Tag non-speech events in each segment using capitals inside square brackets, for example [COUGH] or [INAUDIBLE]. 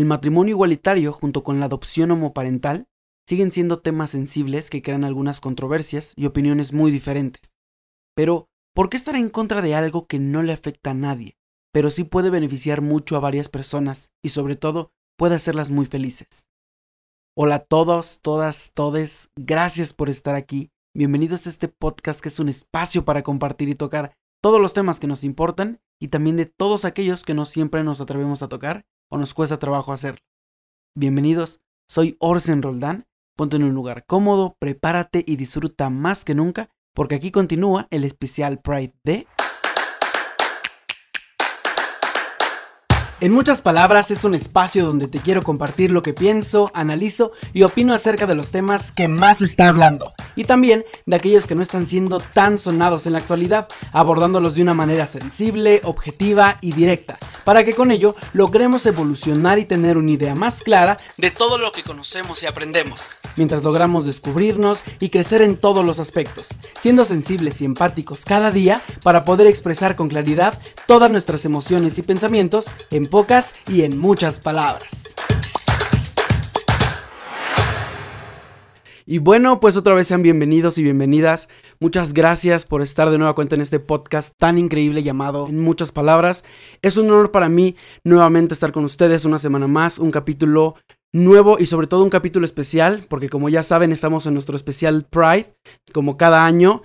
el matrimonio igualitario junto con la adopción homoparental siguen siendo temas sensibles que crean algunas controversias y opiniones muy diferentes. Pero, ¿por qué estar en contra de algo que no le afecta a nadie, pero sí puede beneficiar mucho a varias personas y sobre todo puede hacerlas muy felices? Hola a todos, todas, todes, gracias por estar aquí. Bienvenidos a este podcast que es un espacio para compartir y tocar todos los temas que nos importan y también de todos aquellos que no siempre nos atrevemos a tocar o nos cuesta trabajo hacerlo. Bienvenidos, soy Orsen Roldán. Ponte en un lugar cómodo, prepárate y disfruta más que nunca, porque aquí continúa el especial Pride de En muchas palabras, es un espacio donde te quiero compartir lo que pienso, analizo y opino acerca de los temas que más está hablando. Y también de aquellos que no están siendo tan sonados en la actualidad, abordándolos de una manera sensible, objetiva y directa, para que con ello logremos evolucionar y tener una idea más clara de todo lo que conocemos y aprendemos, mientras logramos descubrirnos y crecer en todos los aspectos, siendo sensibles y empáticos cada día para poder expresar con claridad todas nuestras emociones y pensamientos en pocas y en muchas palabras. Y bueno, pues otra vez sean bienvenidos y bienvenidas. Muchas gracias por estar de nueva cuenta en este podcast tan increíble llamado En muchas palabras. Es un honor para mí nuevamente estar con ustedes una semana más, un capítulo nuevo y sobre todo un capítulo especial, porque como ya saben estamos en nuestro especial Pride, como cada año,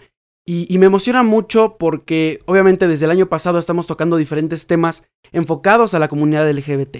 y, me emociona mucho porque obviamente desde el año pasado estamos tocando diferentes temas enfocados a la comunidad LGBT.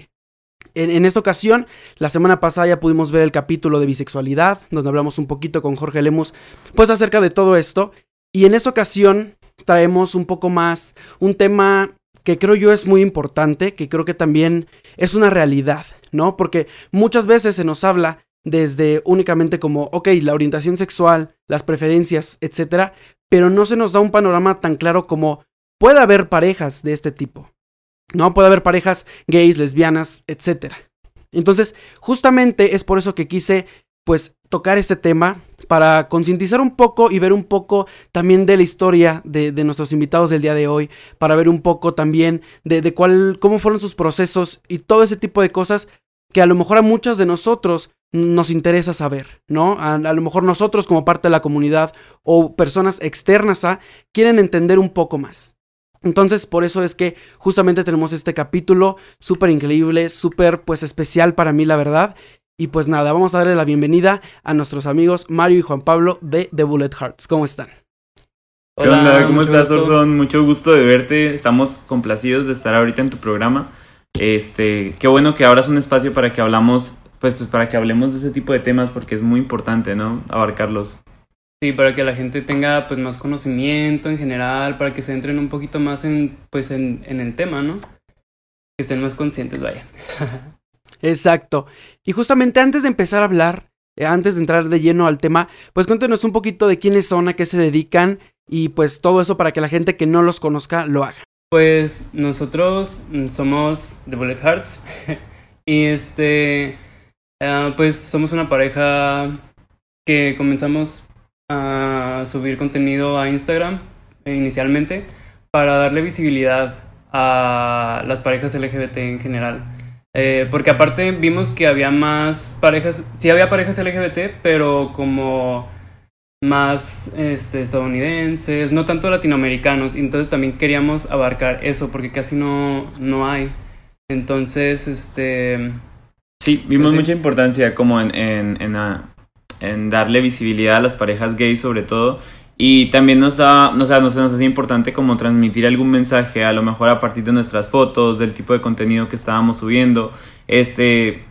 En, esta ocasión, la semana pasada ya pudimos ver el capítulo de bisexualidad, donde hablamos un poquito con Jorge Lemus, pues acerca de todo esto. Y en esta ocasión traemos un poco más un tema que creo yo es muy importante, que creo que también es una realidad, ¿no? Porque muchas veces se nos habla desde únicamente como, ok, la orientación sexual, las preferencias, etcétera, pero no se nos da un panorama tan claro como puede haber parejas de este tipo. No puede haber parejas gays, lesbianas, etc. Entonces, justamente es por eso que quise pues tocar este tema para concientizar un poco y ver un poco también de la historia de, nuestros invitados del día de hoy, para ver un poco también de, de cuál, cómo fueron sus procesos y todo ese tipo de cosas que a lo mejor a muchos de nosotros nos interesa saber, ¿no? A, lo mejor nosotros como parte de la comunidad o personas externas a quieren entender un poco más. Entonces, por eso es que justamente tenemos este capítulo súper increíble, súper pues especial para mí, la verdad. Y pues nada, vamos a darle la bienvenida a nuestros amigos Mario y Juan Pablo de The Bullet Hearts. ¿Cómo están? ¿Qué onda? ¿Cómo estás, Orson? Mucho gusto de verte. Estamos complacidos de estar ahorita en tu programa. Este, qué bueno que abras un espacio para que hablamos pues, pues para que hablemos de ese tipo de temas porque es muy importante, ¿no? Abarcarlos. Sí, para que la gente tenga pues más conocimiento en general, para que se entren un poquito más en pues en, en el tema, ¿no? Que estén más conscientes, vaya. [LAUGHS] Exacto. Y justamente antes de empezar a hablar, eh, antes de entrar de lleno al tema, pues cuéntenos un poquito de quiénes son, a qué se dedican y pues todo eso para que la gente que no los conozca lo haga. Pues nosotros somos The Bullet Hearts [LAUGHS] y este Ah, pues somos una pareja que comenzamos a subir contenido a Instagram inicialmente para darle visibilidad a las parejas LGBT en general. Eh, porque aparte vimos que había más parejas, sí había parejas LGBT, pero como más este, estadounidenses, no tanto latinoamericanos, entonces también queríamos abarcar eso porque casi no, no hay. Entonces, este Sí, vimos mucha importancia como en, en, en, en, darle visibilidad a las parejas gays sobre todo. Y también nos da, o sea, nos, nos hacía importante como transmitir algún mensaje, a lo mejor a partir de nuestras fotos, del tipo de contenido que estábamos subiendo. Este,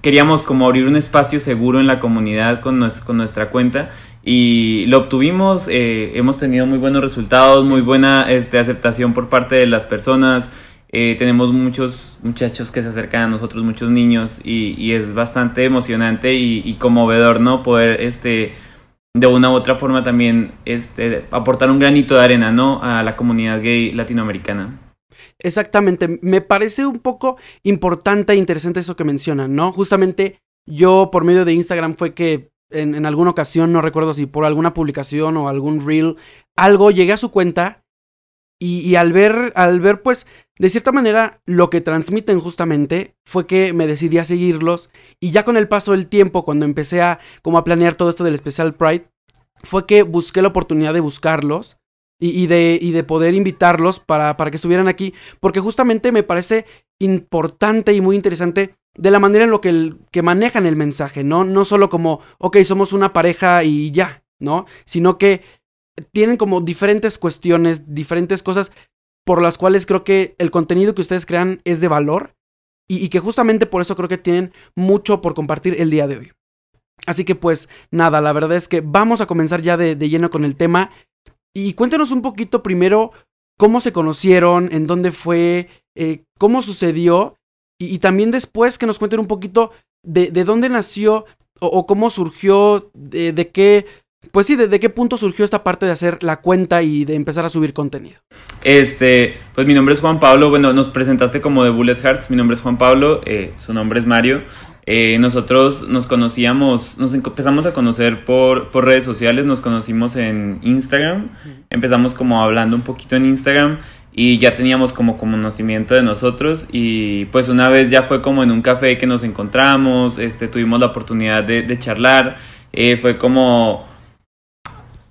queríamos como abrir un espacio seguro en la comunidad con, con nuestra cuenta y lo obtuvimos, eh, hemos tenido muy buenos resultados, muy buena este, aceptación por parte de las personas, eh, tenemos muchos muchachos que se acercan a nosotros, muchos niños, y, es bastante emocionante y, conmovedor, ¿no? Poder, este, de una u otra forma también, este, aportar un granito de arena, ¿no? A la comunidad gay latinoamericana. Exactamente, me parece un poco importante e interesante eso que mencionan, ¿no? Justamente yo por medio de Instagram fue que en, en alguna ocasión, no recuerdo si por alguna publicación o algún reel, algo, llegué a su cuenta Y, al ver, al ver, pues, de cierta manera, lo que transmiten justamente, fue que me decidí a seguirlos. Y ya con el paso del tiempo, cuando empecé a, como a planear todo esto del especial Pride, fue que busqué la oportunidad de buscarlos. Y, de, y de poder invitarlos para, para que estuvieran aquí. Porque justamente me parece importante y muy interesante de la manera en lo que, el, que manejan el mensaje, ¿no? No solo como, ok, somos una pareja y ya, ¿no? Sino que tienen como diferentes cuestiones, diferentes cosas por las cuales creo que el contenido que ustedes crean es de valor y, que justamente por eso creo que tienen mucho por compartir el día de hoy. Así que pues nada, la verdad es que vamos a comenzar ya de, lleno con el tema y cuéntenos un poquito primero cómo se conocieron, en dónde fue, eh, cómo sucedió y, también después que nos cuenten un poquito de, dónde nació o, cómo surgió, de qué pues sí, ¿desde qué punto surgió esta parte de hacer la cuenta y de empezar a subir contenido? Este, pues mi nombre es Juan Pablo, bueno, nos presentaste como de Bullet Hearts, mi nombre es Juan Pablo, eh, su nombre es Mario. Eh, nosotros nos conocíamos, nos empezamos a conocer por, por redes sociales, nos conocimos en Instagram, empezamos como hablando un poquito en Instagram y ya teníamos como conocimiento de nosotros y pues una vez ya fue como en un café que nos encontramos, este, tuvimos la oportunidad de, de charlar, eh, fue como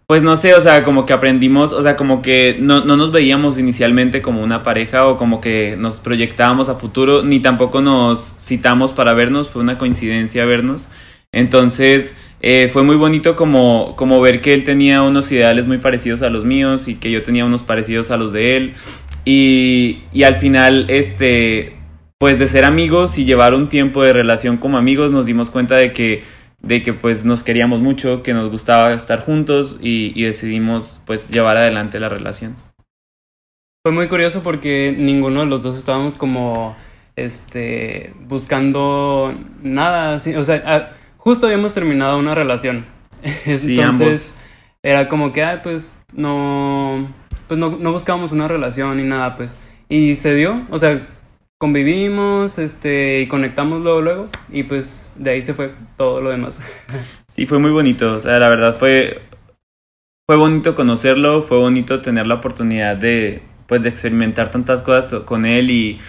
pues no sé, o sea, como que aprendimos, o sea, como que no, no, nos veíamos inicialmente como una pareja o como que nos proyectábamos a futuro, ni tampoco nos citamos para vernos, fue una coincidencia vernos. Entonces, eh, fue muy bonito como, como ver que él tenía unos ideales muy parecidos a los míos y que yo tenía unos parecidos a los de él. Y, y al final, este, pues de ser amigos y llevar un tiempo de relación como amigos, nos dimos cuenta de que de que pues nos queríamos mucho, que nos gustaba estar juntos y, decidimos pues llevar adelante la relación. Fue muy curioso porque ninguno de los dos estábamos como este buscando nada así, o sea, justo habíamos terminado una relación. [LAUGHS] Entonces era como que ay, pues no pues no, no buscábamos una relación ni nada, pues. Y se dio, o sea, convivimos, este, y conectamos luego, luego, y pues de ahí se fue todo lo demás. [LAUGHS] Sí, fue muy bonito, o sea, la verdad fue, fue bonito conocerlo, fue bonito tener la oportunidad de, pues, de experimentar tantas cosas con él y,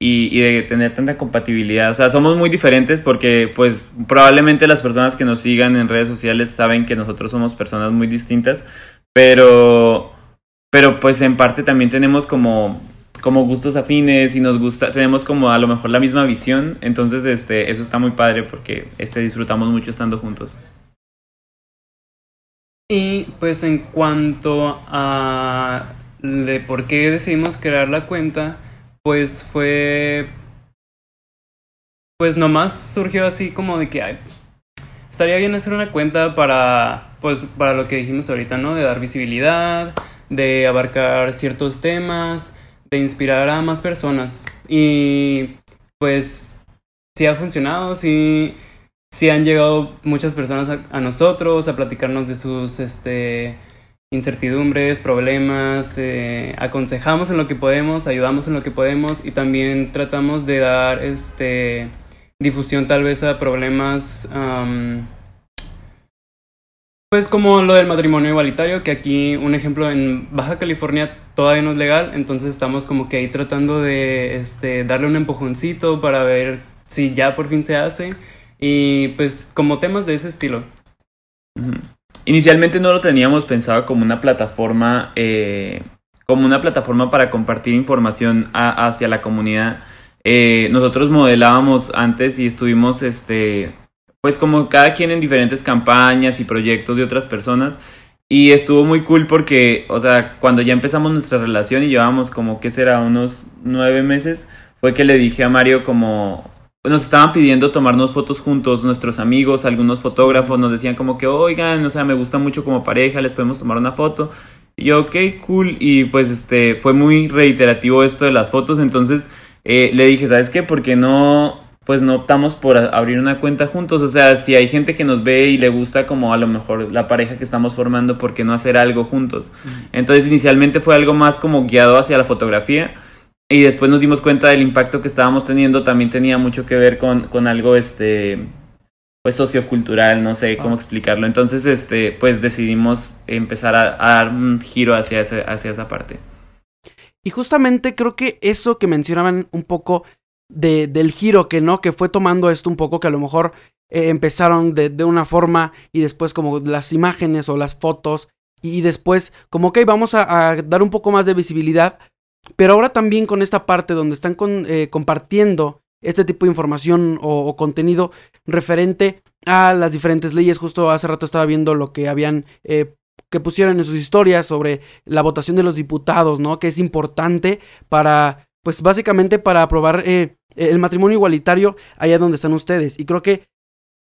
y, de tener tanta compatibilidad. O sea, somos muy diferentes porque, pues, probablemente las personas que nos sigan en redes sociales saben que nosotros somos personas muy distintas, pero, pero pues en parte también tenemos como como gustos afines y nos gusta, tenemos como a lo mejor la misma visión, entonces este, eso está muy padre porque este, disfrutamos mucho estando juntos. Y pues en cuanto a de por qué decidimos crear la cuenta, pues fue pues nomás surgió así como de que estaría bien hacer una cuenta para pues para lo que dijimos ahorita, ¿no? De dar visibilidad, de abarcar ciertos temas de inspirar a más personas. Y pues sí ha funcionado, sí, sí han llegado muchas personas a, nosotros a platicarnos de sus este, incertidumbres, problemas, eh, aconsejamos en lo que podemos, ayudamos en lo que podemos y también tratamos de dar este, difusión tal vez a problemas... pues como lo del matrimonio igualitario, que aquí un ejemplo en Baja California todavía no es legal, entonces estamos como que ahí tratando de este, darle un empujoncito para ver si ya por fin se hace y pues como temas de ese estilo. Inicialmente no lo teníamos pensado como una plataforma, eh, como una plataforma para compartir información hacia la comunidad. Eh, nosotros modelábamos antes y estuvimos, este, pues como cada quien en diferentes campañas y proyectos de otras personas y estuvo muy cool porque, o sea, cuando ya empezamos nuestra relación y llevábamos como, ¿qué será? Unos nueve meses, fue que le dije a Mario como, nos estaban pidiendo tomarnos fotos juntos, nuestros amigos, algunos fotógrafos nos decían como que, oigan, o sea, me gusta mucho como pareja, les podemos tomar una foto. Y yo, ok, cool. Y pues este, fue muy reiterativo esto de las fotos, entonces eh, le dije, ¿sabes qué? Porque no, pues no optamos por abrir una cuenta juntos. O sea, si hay gente que nos ve y le gusta como a lo mejor la pareja que estamos formando, ¿por qué no hacer algo juntos? Entonces inicialmente fue algo más como guiado hacia la fotografía y después nos dimos cuenta del impacto que estábamos teniendo, también tenía mucho que ver con, con algo, este, pues sociocultural, no sé cómo ah. explicarlo. Entonces, este, pues decidimos empezar a, dar un giro hacia, ese, hacia esa parte. Y justamente creo que eso que mencionaban un poco de, del giro que no, que fue tomando esto un poco, que a lo mejor eh, empezaron de, de, una forma y después como las imágenes o las fotos y después como que vamos a, dar un poco más de visibilidad, pero ahora también con esta parte donde están eh, compartiendo este tipo de información o, o, contenido referente a las diferentes leyes. Justo hace rato estaba viendo lo que habían eh, que pusieron en sus historias sobre la votación de los diputados, ¿no? Que es importante para, pues básicamente para aprobar eh, el matrimonio igualitario allá donde están ustedes. Y creo que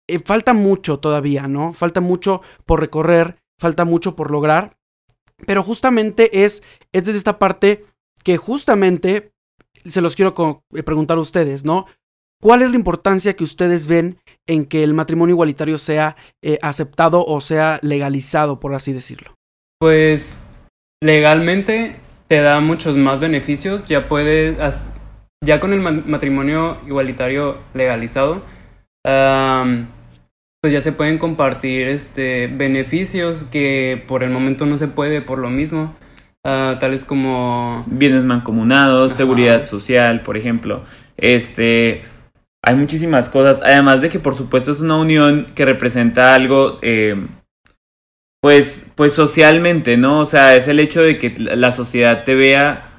eh, falta mucho todavía, ¿no? Falta mucho por recorrer, falta mucho por lograr. Pero justamente es, es desde esta parte que justamente se los quiero preguntar a ustedes, ¿no? ¿Cuál es la importancia que ustedes ven en que el matrimonio igualitario sea eh, aceptado o sea legalizado, por así decirlo? Pues legalmente te da muchos más beneficios, ya puedes, ya con el matrimonio igualitario legalizado, um, pues ya se pueden compartir este, beneficios que por el momento no se puede por lo mismo. Uh, tales como bienes mancomunados, Ajá. seguridad social, por ejemplo. Este, hay muchísimas cosas, además de que por supuesto es una unión que representa algo, eh, pues, pues socialmente, ¿no? O sea, es el hecho de que la sociedad te vea,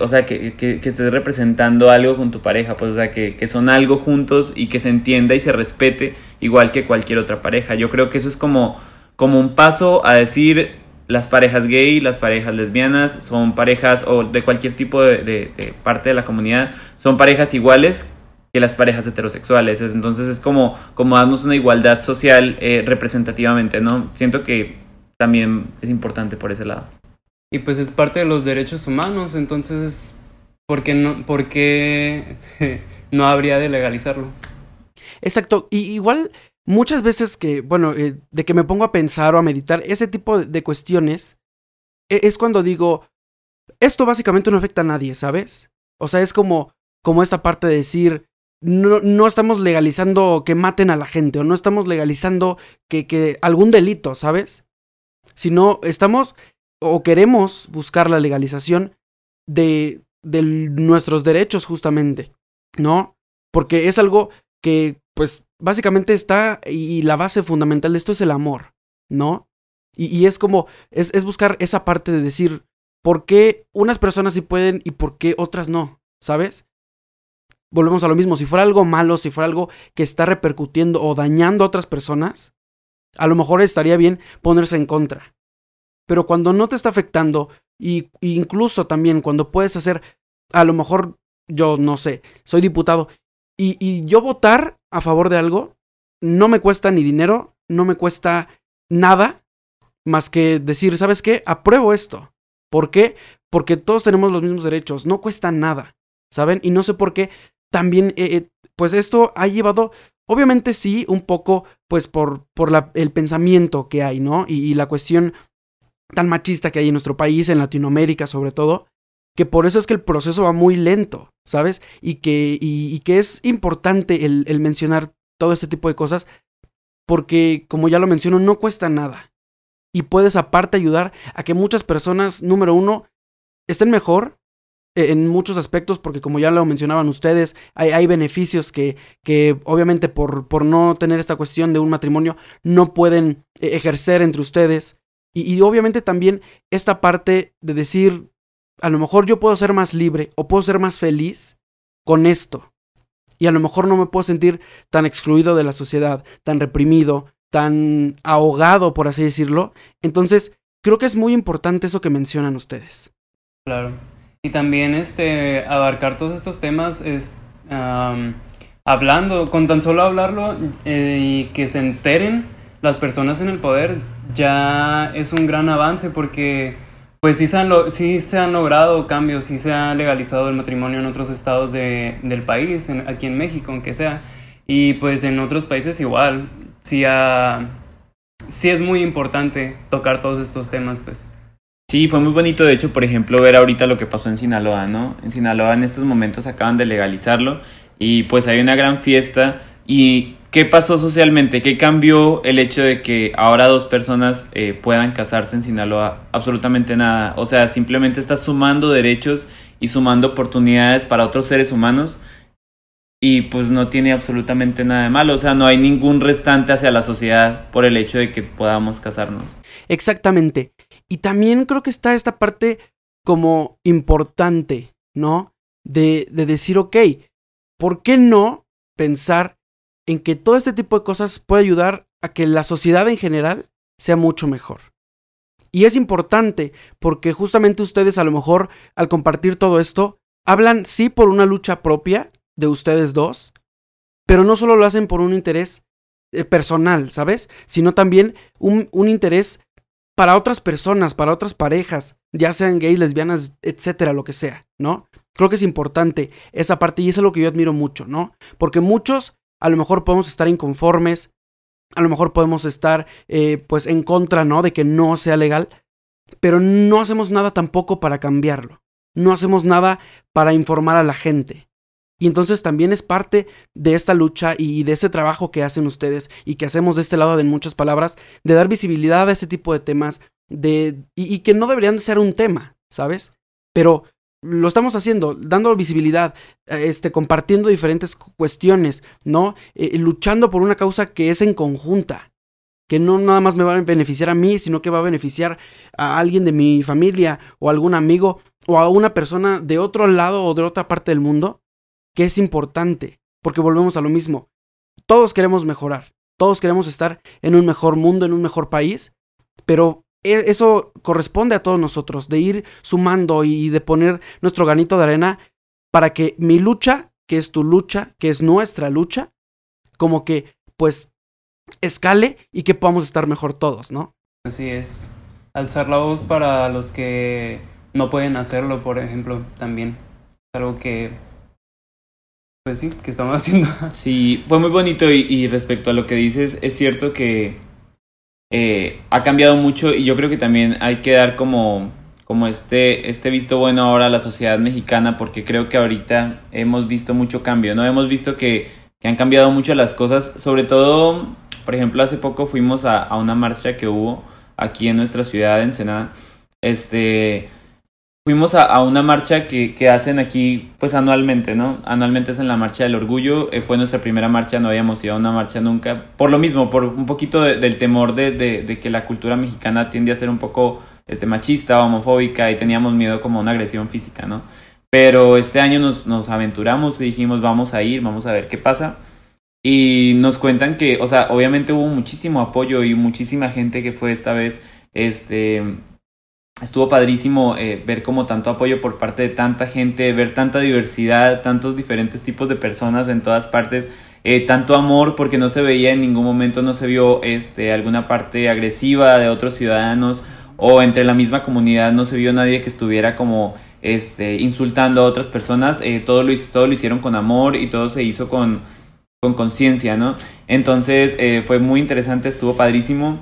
o sea, que, que, que, estés representando algo con tu pareja, pues, o sea, que, son algo juntos y que se entienda y se respete igual que cualquier otra pareja. Yo creo que eso es como, como un paso a decir, las parejas gay, las parejas lesbianas, son parejas o de cualquier tipo de parte de la comunidad, son parejas iguales que las parejas heterosexuales. Entonces es como, como darnos una igualdad social eh, representativamente, ¿no? Siento que también es importante por ese lado. Y pues es parte de los derechos humanos, entonces, ¿por qué no, por qué [LAUGHS] no habría de legalizarlo? Exacto, y igual muchas veces que, bueno, eh, de que me pongo a pensar o a meditar ese tipo de cuestiones, es cuando digo, esto básicamente no afecta a nadie, ¿sabes? O sea, es como, como esta parte de decir, no, no, estamos legalizando que maten a la gente o no estamos legalizando que, que algún delito, ¿sabes? Sino estamos o queremos buscar la legalización de, de nuestros derechos justamente, ¿no? Porque es algo que, pues, básicamente está y la base fundamental de esto es el amor, ¿no? Y, y es como, es, es buscar esa parte de decir, ¿por qué unas personas sí pueden y por qué otras no? ¿Sabes? Volvemos a lo mismo, si fuera algo malo, si fuera algo que está repercutiendo o dañando a otras personas, a lo mejor estaría bien ponerse en contra. Pero cuando no te está afectando, y, incluso también cuando puedes hacer, a lo mejor, yo no sé, soy diputado, y, y yo votar a favor de algo, no me cuesta ni dinero, no me cuesta nada, más que decir, ¿sabes qué? Apruebo esto. ¿Por qué? Porque todos tenemos los mismos derechos, no cuesta nada, ¿saben? Y no sé por qué también, eh, pues esto ha llevado, obviamente sí, un poco, pues por, por el pensamiento que hay, ¿no? Y, la cuestión tan machista que hay en nuestro país, en Latinoamérica sobre todo, que por eso es que el proceso va muy lento, ¿sabes? Y que, y, que es importante el mencionar todo este tipo de cosas, porque como ya lo menciono, no cuesta nada. Y puedes aparte ayudar a que muchas personas, número uno, estén mejor en muchos aspectos, porque como ya lo mencionaban ustedes, hay, hay beneficios que, que obviamente por, por, no tener esta cuestión de un matrimonio no pueden eh, ejercer entre ustedes. Y, y, obviamente también esta parte de decir, a lo mejor yo puedo ser más libre o puedo ser más feliz con esto. Y a lo mejor no me puedo sentir tan excluido de la sociedad, tan reprimido, tan ahogado, por así decirlo. Entonces, creo que es muy importante eso que mencionan ustedes. Claro. Y también este, abarcar todos estos temas es um, hablando, con tan solo hablarlo eh, y que se enteren las personas en el poder, ya es un gran avance porque pues sí se han, sí se han logrado cambios, sí se ha legalizado el matrimonio en otros estados de, del país, en, aquí en México, aunque sea, y pues en otros países igual, sí, sí es muy importante tocar todos estos temas, pues. Sí, fue muy bonito, de hecho, por ejemplo, ver ahorita lo que pasó en Sinaloa, ¿no? En Sinaloa en estos momentos acaban de legalizarlo y pues hay una gran fiesta y ¿qué pasó socialmente? ¿Qué cambió el hecho de que ahora dos personas eh, puedan casarse en Sinaloa? Absolutamente nada. O sea, simplemente está sumando derechos y sumando oportunidades para otros seres humanos y pues no tiene absolutamente nada de malo. O sea, no hay ningún restante hacia la sociedad por el hecho de que podamos casarnos. Exactamente. Y también creo que está esta parte como importante, ¿no? De, de decir, ok, ¿por qué no pensar en que todo este tipo de cosas puede ayudar a que la sociedad en general sea mucho mejor? Y es importante porque justamente ustedes a lo mejor al compartir todo esto, hablan sí por una lucha propia de ustedes dos, pero no solo lo hacen por un interés eh, personal, ¿sabes? Sino también un, un interés para otras personas, para otras parejas, ya sean gays, lesbianas, etcétera, lo que sea, ¿no? Creo que es importante esa parte y es lo que yo admiro mucho, ¿no? Porque muchos a lo mejor podemos estar inconformes, a lo mejor podemos estar eh, pues en contra, ¿no? De que no sea legal, pero no hacemos nada tampoco para cambiarlo. No hacemos nada para informar a la gente. Y entonces también es parte de esta lucha y de ese trabajo que hacen ustedes y que hacemos de este lado de muchas palabras, de dar visibilidad a este tipo de temas, de, y, que no deberían de ser un tema, ¿sabes? Pero lo estamos haciendo, dando visibilidad, este, compartiendo diferentes cuestiones, ¿no? Eh, luchando por una causa que es en conjunta, que no nada más me va a beneficiar a mí, sino que va a beneficiar a alguien de mi familia o algún amigo o a una persona de otro lado o de otra parte del mundo que es importante, porque volvemos a lo mismo. Todos queremos mejorar, todos queremos estar en un mejor mundo, en un mejor país, pero e, eso corresponde a todos nosotros, de ir sumando y de poner nuestro granito de arena para que mi lucha, que es tu lucha, que es nuestra lucha, como que pues escale y que podamos estar mejor todos, ¿no? Así es. Alzar la voz para los que no pueden hacerlo, por ejemplo, también. Es algo que pues sí, que estamos [LAUGHS] haciendo. Sí, fue muy bonito y, respecto a lo que dices, es cierto que eh, ha cambiado mucho y yo creo que también hay que dar como, como este, este visto bueno ahora a la sociedad mexicana porque creo que ahorita hemos visto mucho cambio, ¿no? Hemos visto que, que han cambiado mucho las cosas, sobre todo, por ejemplo, hace poco fuimos a, a una marcha que hubo aquí en nuestra ciudad, en Ensenada, este fuimos a, una marcha que, que, hacen aquí pues anualmente, ¿no? Anualmente es en la Marcha del Orgullo, eh, fue nuestra primera marcha, no habíamos ido a una marcha nunca, por lo mismo, por un poquito del temor de, de, que la cultura mexicana tiende a ser un poco este, machista, homofóbica y teníamos miedo como a una agresión física, ¿no? Pero este año nos, nos aventuramos y dijimos vamos a ir, vamos a ver qué pasa. Y nos cuentan que, o sea, obviamente hubo muchísimo apoyo y muchísima gente que fue esta vez, este, estuvo padrísimo eh, ver como tanto apoyo por parte de tanta gente, ver tanta diversidad, tantos diferentes tipos de personas en todas partes, eh, tanto amor porque no se veía en ningún momento, no se vio este, alguna parte agresiva de otros ciudadanos o entre la misma comunidad no se vio nadie que estuviera como este, insultando a otras personas, eh, todo, lo, todo lo hicieron con amor y todo se hizo con con conciencia, ¿no? Entonces fue muy interesante, estuvo padrísimo.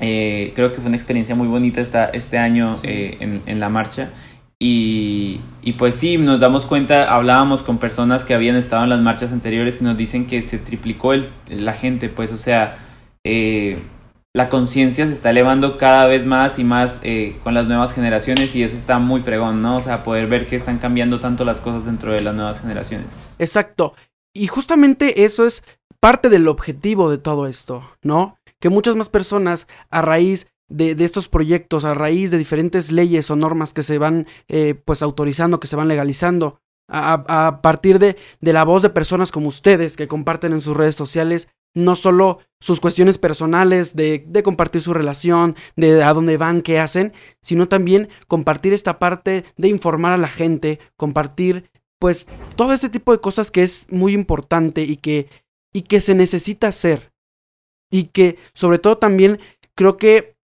Eh, creo que fue una experiencia muy bonita esta, este año eh, en, en, la marcha. Y, y, pues sí, nos damos cuenta, hablábamos con personas que habían estado en las marchas anteriores y nos dicen que se triplicó el, la gente, pues o sea, eh, la conciencia se está elevando cada vez más y más con las nuevas generaciones y eso está muy fregón, ¿no? O sea, poder ver que están cambiando tanto las cosas dentro de las nuevas generaciones. Exacto. Y justamente eso es parte del objetivo de todo esto, ¿no? Que muchas más personas a raíz de, estos proyectos, a raíz de diferentes leyes o normas que se van eh, pues autorizando, que se van legalizando, a, partir de, de, la voz de personas como ustedes que comparten en sus redes sociales no solo sus cuestiones personales de, de compartir su relación, de a dónde van, qué hacen, sino también compartir esta parte de informar a la gente, compartir pues todo este tipo de cosas que es muy importante y que, y que se necesita hacer y que sobre todo también creo que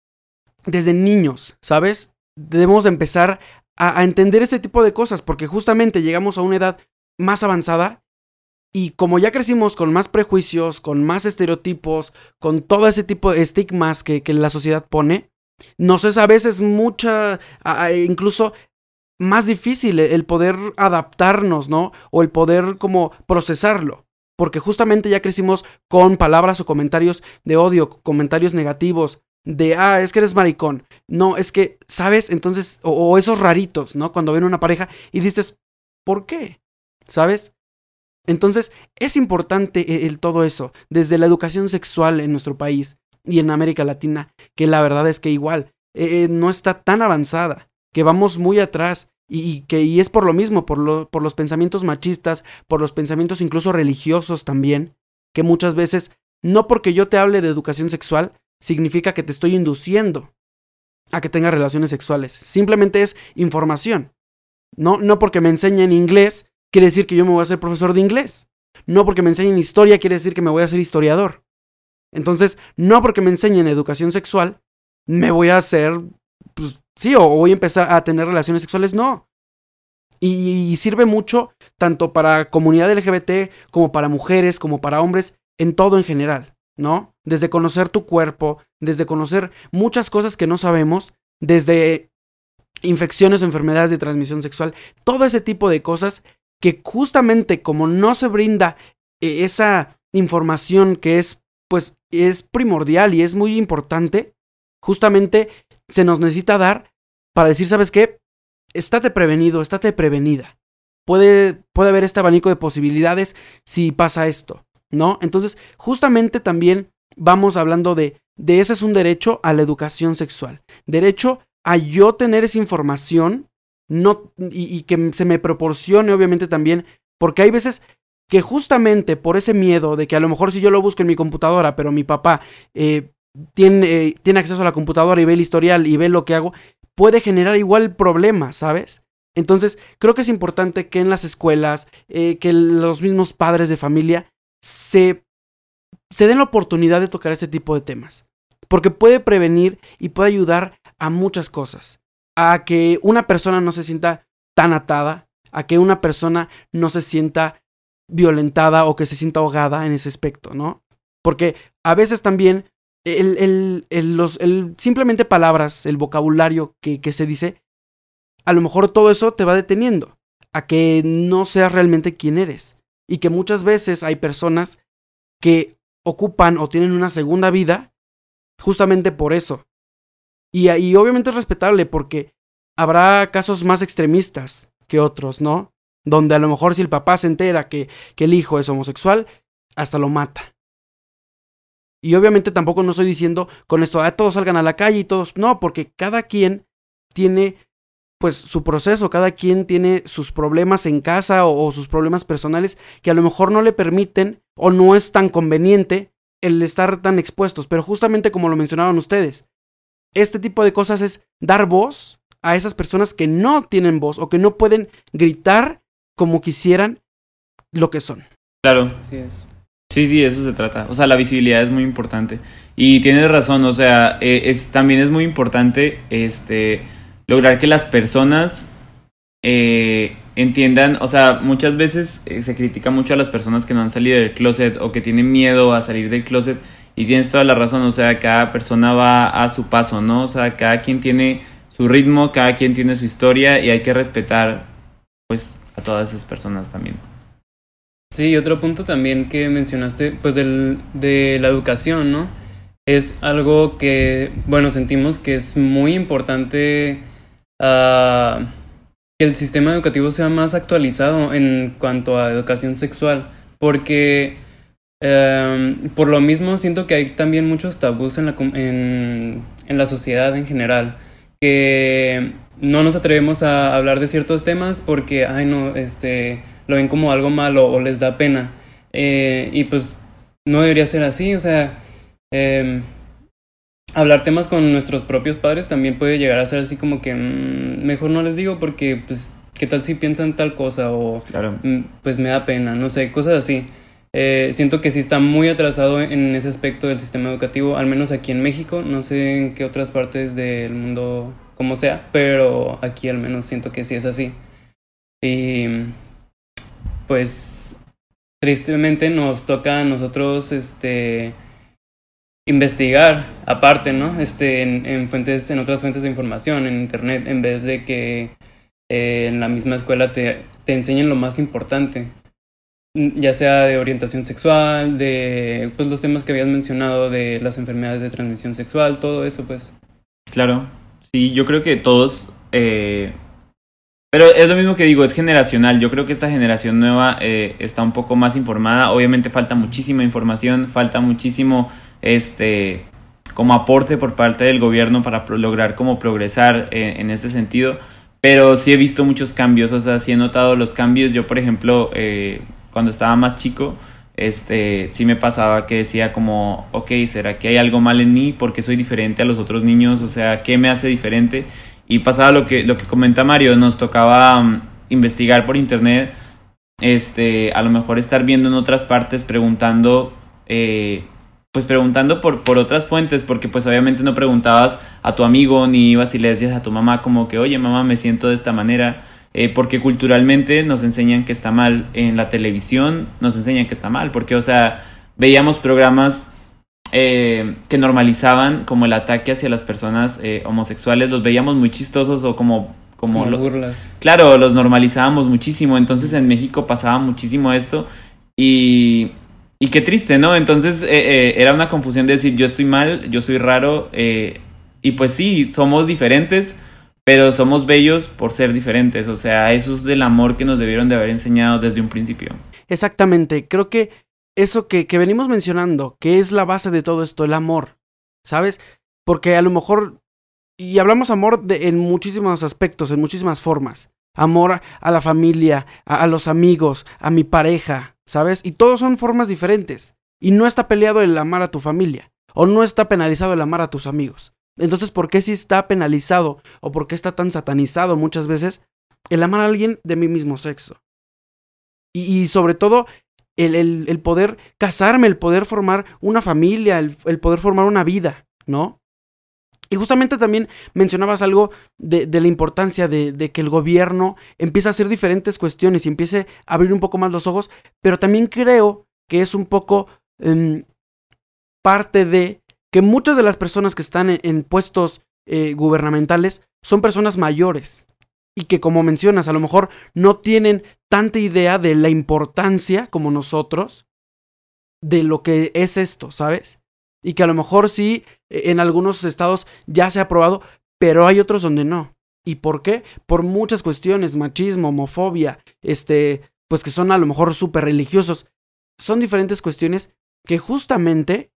desde niños, ¿sabes? Debemos empezar a, entender este tipo de cosas porque justamente llegamos a una edad más avanzada y como ya crecimos con más prejuicios, con más estereotipos, con todo ese tipo de estigmas que, que la sociedad pone, nos es a veces mucha, incluso más difícil el poder adaptarnos, ¿no? O el poder como procesarlo. Porque justamente ya crecimos con palabras o comentarios de odio, comentarios negativos, de, ah, es que eres maricón. No, es que, ¿sabes? Entonces, o, esos raritos, ¿no? Cuando ven una pareja y dices, ¿por qué? ¿Sabes? Entonces, es importante e, el, todo eso, desde la educación sexual en nuestro país y en América Latina, que la verdad es que igual eh, eh, no está tan avanzada, que vamos muy atrás y, que y es por lo mismo, por, lo, por los pensamientos machistas, por los pensamientos incluso religiosos también, que muchas veces, no porque yo te hable de educación sexual, significa que te estoy induciendo a que tengas relaciones sexuales. Simplemente es información. No, no porque me enseñen inglés, quiere decir que yo me voy a ser profesor de inglés. No porque me enseñen historia, quiere decir que me voy a ser historiador. Entonces, no porque me enseñen educación sexual, me voy a pues sí, o voy a empezar a tener relaciones sexuales, no. Y, sirve mucho tanto para comunidad LGBT como para mujeres, como para hombres, en todo en general, ¿no? Desde conocer tu cuerpo, desde conocer muchas cosas que no sabemos, desde infecciones o enfermedades de transmisión sexual, todo ese tipo de cosas que justamente como no se brinda eh, esa información que es pues es primordial y es muy importante, justamente se nos necesita dar para decir, ¿sabes qué? Estate prevenido, estate prevenida. Puede, puede haber este abanico de posibilidades si pasa esto, ¿no? Entonces, justamente también vamos hablando de, de ese es un derecho a la educación sexual. Derecho a yo tener esa información no, y, que se me proporcione obviamente también, porque hay veces que justamente por ese miedo de que a lo mejor si yo lo busco en mi computadora, pero mi papá eh, tiene, eh, tiene acceso a la computadora y ve el historial y ve lo que hago, puede generar igual problemas, ¿sabes? Entonces, creo que es importante que en las escuelas, eh, que los mismos padres de familia se, se den la oportunidad de tocar ese tipo de temas. Porque puede prevenir y puede ayudar a muchas cosas. A que una persona no se sienta tan atada, a que una persona no se sienta violentada o que se sienta ahogada en ese aspecto, ¿no? Porque a veces también el, el, el, los, simplemente palabras, el vocabulario que, que se dice, a lo mejor todo eso te va deteniendo a que no seas realmente quien eres. Y que muchas veces hay personas que ocupan o tienen una segunda vida justamente por eso. Y, y obviamente es respetable porque habrá casos más extremistas que otros, ¿no? Donde a lo mejor si el papá se entera que, que el hijo es homosexual, hasta lo mata. Y obviamente tampoco no estoy diciendo con esto, ah, todos salgan a la calle y todos, no, porque cada quien tiene pues su proceso, cada quien tiene sus problemas en casa o, sus problemas personales que a lo mejor no le permiten o no es tan conveniente el estar tan expuestos, pero justamente como lo mencionaban ustedes, este tipo de cosas es dar voz a esas personas que no tienen voz o que no pueden gritar como quisieran lo que son. Claro. Así es. Sí, sí, eso se trata. O sea, la visibilidad es muy importante. Y tienes razón, o sea, eh, es, también es muy importante este, lograr que las personas eh, entiendan, o sea, muchas veces eh, se critica mucho a las personas que no han salido del closet o que tienen miedo a salir del closet y tienes toda la razón, o sea, cada persona va a su paso, ¿no? O sea, cada quien tiene su ritmo, cada quien tiene su historia y hay que respetar, pues, a todas esas personas también. Sí, otro punto también que mencionaste, pues del, de la educación, ¿no? Es algo que, bueno, sentimos que es muy importante uh, que el sistema educativo sea más actualizado en cuanto a educación sexual, porque um, por lo mismo siento que hay también muchos tabús en la, en, en la sociedad en general, que no nos atrevemos a hablar de ciertos temas porque, ay no, este, lo ven como algo malo o les da pena. Eh, y pues no debería ser así, o sea, em, hablar temas con nuestros propios padres también puede llegar a ser así como que mm, mejor no les digo porque, pues, ¿qué tal si piensan tal cosa? O claro. Mm, pues me da pena, no sé, cosas así. Eh, siento que sí está muy atrasado en ese aspecto del sistema educativo, al menos aquí en México, no sé en qué otras partes del mundo como sea, pero aquí al menos siento que sí es así. Y pues tristemente nos toca a nosotros este investigar aparte, ¿no? Este en, fuentes en otras fuentes de información, en internet en vez de que eh, en la misma escuela te, te enseñen lo más importante. ya sea de orientación sexual, de pues los temas que habías mencionado de las enfermedades de transmisión sexual, todo eso pues. Claro, sí, yo creo que todos eh, pero es lo mismo que digo, es generacional. Yo creo que esta generación nueva eh, está un poco más informada. Obviamente falta muchísima información, falta muchísimo este como aporte por parte del gobierno para lograr como progresar eh, en este sentido. Pero sí he visto muchos cambios, o sea, sí he notado los cambios. Yo, por ejemplo, eh, cuando estaba más chico, este, sí me pasaba que decía como, ok, ¿será que hay algo mal en mí porque soy diferente a los otros niños? O sea, ¿qué me hace diferente? Y pasaba lo que, lo que comenta Mario, nos tocaba mm, investigar por internet, este, a lo mejor estar viendo en otras partes preguntando, eh, pues preguntando por, por otras fuentes, porque pues obviamente no preguntabas a tu amigo ni ibas y le decías a tu mamá como que, oye mamá, me siento de esta manera. Eh, porque culturalmente nos enseñan que está mal, en la televisión nos enseñan que está mal, porque o sea, veíamos programas eh, que normalizaban como el ataque hacia las personas eh, homosexuales, los veíamos muy chistosos o como... Como, burlas. Claro, los normalizábamos muchísimo, entonces en México pasaba muchísimo esto y, y qué triste, ¿no? Entonces eh, era una confusión de decir yo estoy mal, yo soy raro y pues sí, somos diferentes, pero somos bellos por ser diferentes, o sea, eso es del amor que nos debieron de haber enseñado desde un principio. Exactamente, creo que eso que, que venimos mencionando, que es la base de todo esto, el amor, ¿sabes? Porque a lo mejor, y hablamos amor en muchísimos aspectos, en muchísimas formas. Amor a la familia, a, los amigos, a mi pareja, ¿sabes? Y todos son formas diferentes. Y no está peleado el amar a tu familia. O no está penalizado el amar a tus amigos. Entonces, ¿por qué si está penalizado o por qué está tan satanizado muchas veces el amar a alguien de mi mismo sexo? Y sobre todo el, el, poder casarme, el poder formar una familia, el, el, poder formar una vida, ¿no? Y justamente también mencionabas algo de, de la importancia de, de, que el gobierno empiece a hacer diferentes cuestiones y empiece a abrir un poco más los ojos, pero también creo que es un poco eh, parte de que muchas de las personas que están en, en puestos eh, gubernamentales son personas mayores, y que como mencionas, a lo mejor no tienen tanta idea de la importancia como nosotros de lo que es esto, ¿sabes? Y que a lo mejor sí, e, en algunos estados ya se ha aprobado, pero hay otros donde no. ¿Y por qué? Por muchas cuestiones, machismo, homofobia, este, pues que son a lo mejor súper religiosos. Son diferentes cuestiones que justamente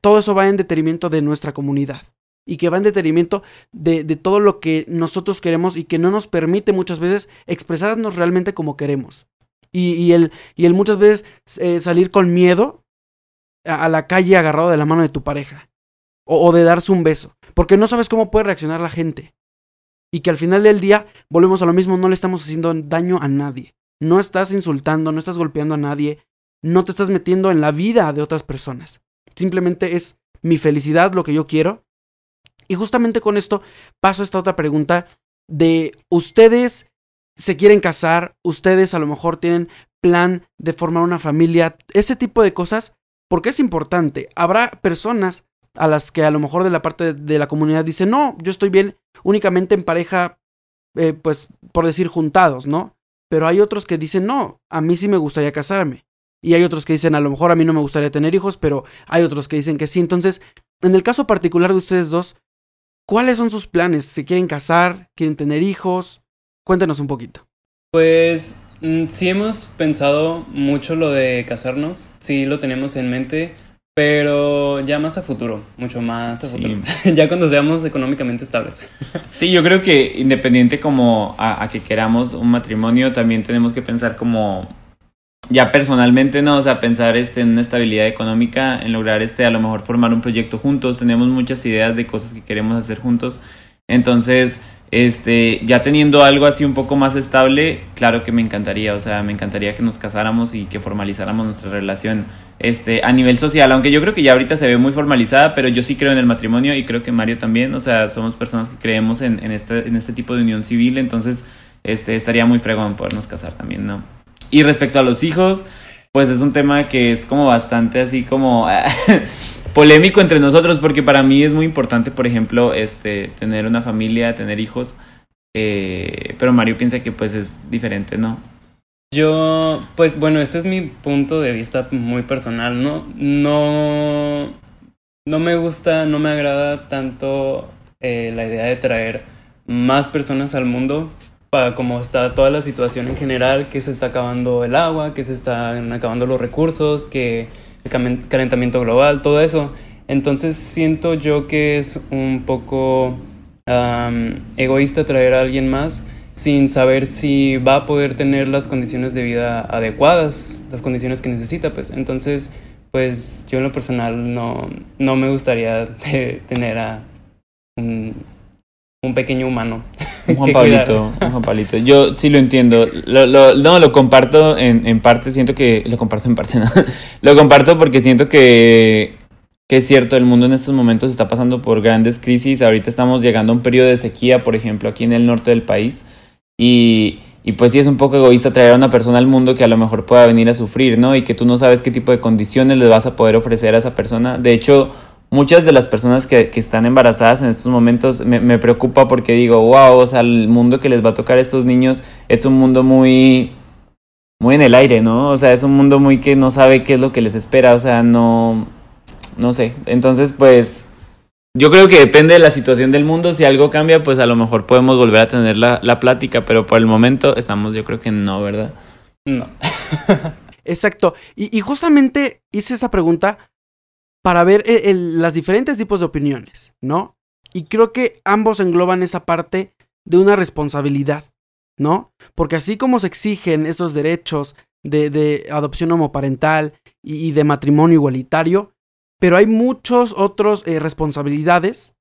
todo eso va en detrimento de nuestra comunidad y que va en detrimento de, de, todo lo que nosotros queremos y que no nos permite muchas veces expresarnos realmente como queremos. Y, el, y el muchas veces eh, salir con miedo a, la calle agarrado de la mano de tu pareja o de darse un beso, porque no sabes cómo puede reaccionar la gente. Y que al final del día volvemos a lo mismo, no le estamos haciendo daño a nadie. No estás insultando, no estás golpeando a nadie, no te estás metiendo en la vida de otras personas. Simplemente es mi felicidad, lo que yo quiero, y justamente con esto paso a esta otra pregunta de ustedes se quieren casar, ustedes a lo mejor tienen plan de formar una familia, ese tipo de cosas, porque es importante. Habrá personas a las que a lo mejor de la parte de la comunidad dicen, no, yo estoy bien únicamente en pareja, eh, pues por decir juntados, ¿no? Pero hay otros que dicen, no, a mí sí me gustaría casarme. Y hay otros que dicen, a lo mejor a mí no me gustaría tener hijos, pero hay otros que dicen que sí. Entonces, en el caso particular de ustedes dos, ¿Cuáles son sus planes? ¿Se quieren casar? ¿Quieren tener hijos? Cuéntanos un poquito. Pues mm, sí hemos pensado mucho lo de casarnos, sí lo tenemos en mente, pero ya más a futuro, mucho más a sí. futuro, [LAUGHS] ya cuando seamos económicamente estables. [LAUGHS] Sí, yo creo que independiente como a, a, que queramos un matrimonio, también tenemos que pensar como ya personalmente, ¿no? O sea, pensar este, en una estabilidad económica, en lograr este, a lo mejor formar un proyecto juntos. Tenemos muchas ideas de cosas que queremos hacer juntos. Entonces, este, ya teniendo algo así un poco más estable, claro que me encantaría, o sea, me encantaría que nos casáramos y que formalizáramos nuestra relación este, a nivel social, aunque yo creo que ya ahorita se ve muy formalizada, pero yo sí creo en el matrimonio y creo que Mario también, o sea, somos personas que creemos en, este, en este tipo de unión civil, entonces este, estaría muy fregón podernos casar también, ¿no? Y respecto a los hijos, pues es un tema que es como bastante así como [LAUGHS] polémico entre nosotros porque para mí es muy importante, por ejemplo, este tener una familia, tener hijos, eh, pero Mario piensa que pues es diferente, ¿no? Yo, pues bueno, este es mi punto de vista muy personal, ¿no? No, no me gusta, no me agrada tanto eh, la idea de traer más personas al mundo para como está toda la situación en general, que se está acabando el agua, que se están acabando los recursos, que el calentamiento global, todo eso. Entonces siento yo que es un poco egoísta traer a alguien más sin saber si va a poder tener las condiciones de vida adecuadas, las condiciones que necesita, pues. Entonces, pues yo en lo personal no, no me gustaría [LAUGHS] tener a un, pequeño humano. Un Juan [LAUGHS] Pablito, un Juan Pablito. Yo sí lo entiendo. Lo, lo, no, lo comparto en, en parte, siento que... Lo comparto en parte, [LAUGHS] no. lo comparto porque siento que que es cierto, el mundo en estos momentos está pasando por grandes crisis. Ahorita estamos llegando a un periodo de sequía, por ejemplo, aquí en el norte del país. Y, y pues sí es un poco egoísta traer a una persona al mundo que a lo mejor pueda venir a sufrir, ¿no? Y que tú no sabes qué tipo de condiciones le vas a poder ofrecer a esa persona. De hecho, muchas de las personas que, que están embarazadas en estos momentos me, preocupa porque digo, wow, o sea, el mundo que les va a tocar a estos niños es un mundo muy muy en el aire, ¿no? O sea, es un mundo muy que no sabe qué es lo que les espera, o sea, no no sé. Entonces, pues yo creo que depende de la situación del mundo. Si algo cambia, pues a lo mejor podemos volver a tener la, la plática, pero por el momento estamos, yo creo que no, ¿verdad? No. [LAUGHS] Exacto. Y, y, justamente hice esa pregunta para ver eh, las diferentes tipos de opiniones, ¿no? Y creo que ambos engloban esa parte de una responsabilidad, ¿no? Porque así como se exigen esos derechos de, adopción homoparental y, y de matrimonio igualitario, pero hay muchas otras eh, responsabilidades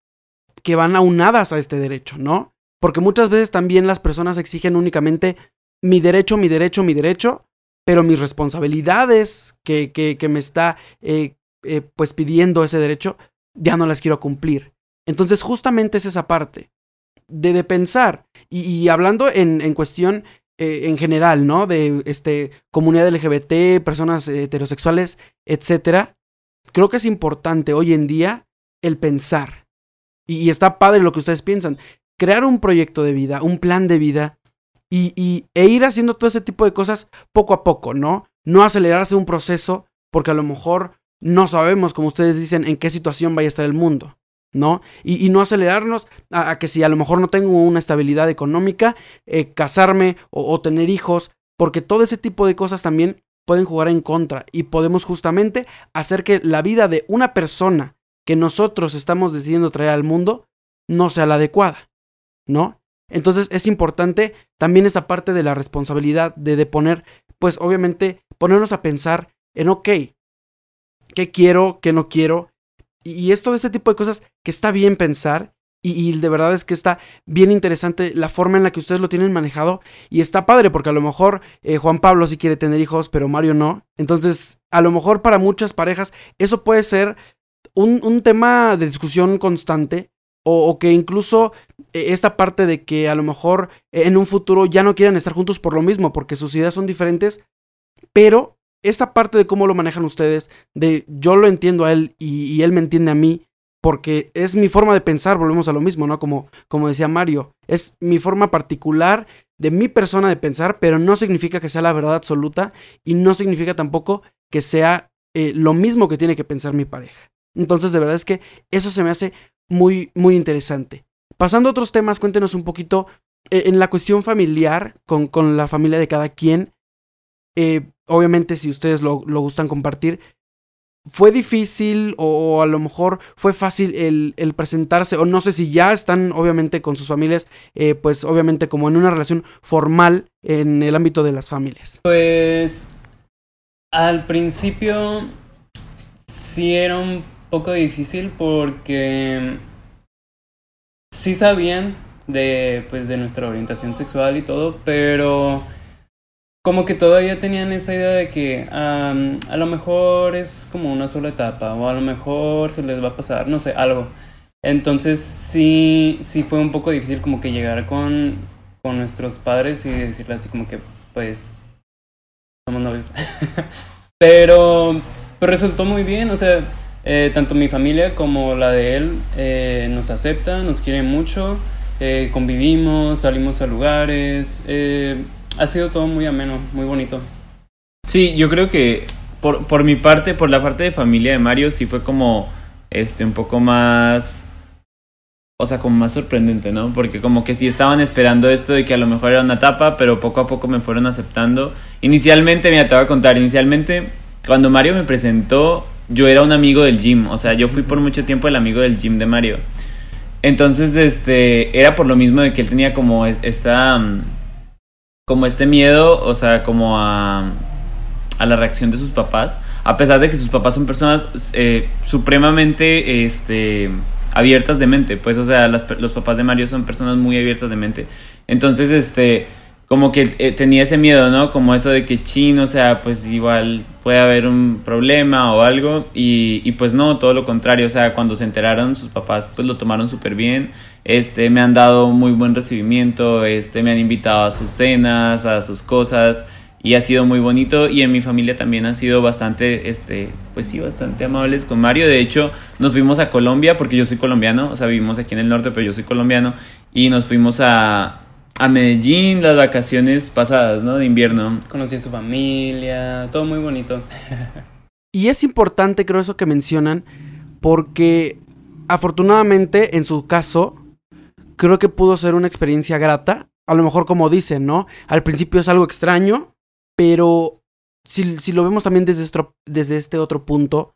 que van aunadas a este derecho, ¿no? Porque muchas veces también las personas exigen únicamente mi derecho, mi derecho, mi derecho, pero mis responsabilidades que, que, me está eh, eh, pues pidiendo ese derecho, ya no las quiero cumplir. Entonces justamente es esa parte de, de pensar y, hablando en, en cuestión en general, ¿no? De este, comunidad LGBT, personas heterosexuales, etcétera creo que es importante hoy en día el pensar. Y, está padre lo que ustedes piensan. Crear un proyecto de vida, un plan de vida y, y, e ir haciendo todo ese tipo de cosas poco a poco, ¿no? No acelerarse un proceso porque a lo mejor no sabemos, como ustedes dicen, en qué situación vaya a estar el mundo, ¿no? Y, no acelerarnos a, que si a lo mejor no tengo una estabilidad económica, eh, casarme o, o tener hijos, porque todo ese tipo de cosas también pueden jugar en contra y podemos justamente hacer que la vida de una persona que nosotros estamos decidiendo traer al mundo no sea la adecuada, ¿no? Entonces es importante también esa parte de la responsabilidad de, de poner, pues obviamente ponernos a pensar en, ok, ¿qué quiero, qué no quiero? Y, y es todo este tipo de cosas que está bien pensar y, de verdad es que está bien interesante la forma en la que ustedes lo tienen manejado. Y está padre, porque a lo mejor eh, Juan Pablo sí quiere tener hijos, pero Mario no. Entonces, a lo mejor para muchas parejas, eso puede ser un, tema de discusión constante. O, o, que incluso eh, esta parte de que a lo mejor eh, en un futuro ya no quieran estar juntos por lo mismo, porque sus ideas son diferentes. Pero esta parte de cómo lo manejan ustedes, de yo lo entiendo a él y, y él me entiende a mí porque es mi forma de pensar, volvemos a lo mismo, ¿no? Como, como decía Mario, es mi forma particular de mi persona de pensar, pero no significa que sea la verdad absoluta y no significa tampoco que sea eh, lo mismo que tiene que pensar mi pareja. Entonces, de verdad es que eso se me hace muy, muy interesante. Pasando a otros temas, cuéntenos un poquito eh, en la cuestión familiar, con, con, la familia de cada quien. Eh, obviamente, si ustedes lo, lo gustan compartir, fue difícil o, a lo mejor fue fácil el, presentarse o no sé si ya están obviamente con sus familias, eh, pues obviamente como en una relación formal en el ámbito de las familias. Pues al principio sí era un poco difícil porque sí sabían de pues de nuestra orientación sexual y todo, pero como que todavía tenían esa idea de que a lo mejor es como una sola etapa o a lo mejor se les va a pasar, no sé, algo. Entonces sí, sí fue un poco difícil como que llegar con, con nuestros padres y decirle así como que pues somos novios. [LAUGHS] Pero pues resultó muy bien, o sea, eh, tanto mi familia como la de él eh, nos aceptan, nos quieren mucho, eh, convivimos, salimos a lugares ha sido todo muy ameno, muy bonito. Sí, yo creo que por, por mi parte, por la parte de familia de Mario, sí fue como este un poco más o sea, como más sorprendente, ¿no? Porque como que sí estaban esperando esto de que a lo mejor era una etapa, pero poco a poco me fueron aceptando. Inicialmente, mira, te voy a contar, inicialmente, cuando Mario me presentó, yo era un amigo del gym, o sea, yo fui por mucho tiempo el amigo del gym de Mario. Entonces, este, era por lo mismo de que él tenía como esta, como este miedo, o sea, como a, a la reacción de sus papás, a pesar de que sus papás son personas eh, supremamente, este abiertas de mente, pues, o sea, los papás de Mario son personas muy abiertas de mente. Entonces, este, como que eh, tenía ese miedo, ¿no? Como eso de que chin, o sea, pues igual puede haber un problema o algo. Y, y pues no, todo lo contrario, o sea, cuando se enteraron sus papás, pues lo tomaron súper bien. Este, me han dado muy buen recibimiento, este, me han invitado a sus cenas, a sus cosas y ha sido muy bonito y en mi familia también han sido bastante, este, pues sí, bastante amables con Mario. De hecho, nos fuimos a Colombia porque yo soy colombiano, o sea, vivimos aquí en el norte, pero yo soy colombiano y nos fuimos a, a Medellín las vacaciones pasadas, ¿no? De invierno. Conocí a su familia, todo muy bonito. y es importante, creo, eso que mencionan, porque afortunadamente en su caso, creo que pudo ser una experiencia grata. A lo mejor como dicen, ¿no? Al principio es algo extraño, pero si, si lo vemos también desde, desde este otro punto,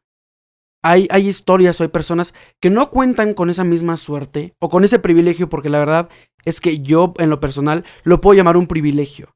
hay, hay, historias o hay personas que no cuentan con esa misma suerte o con ese privilegio, porque la verdad es que yo en lo personal lo puedo llamar un privilegio.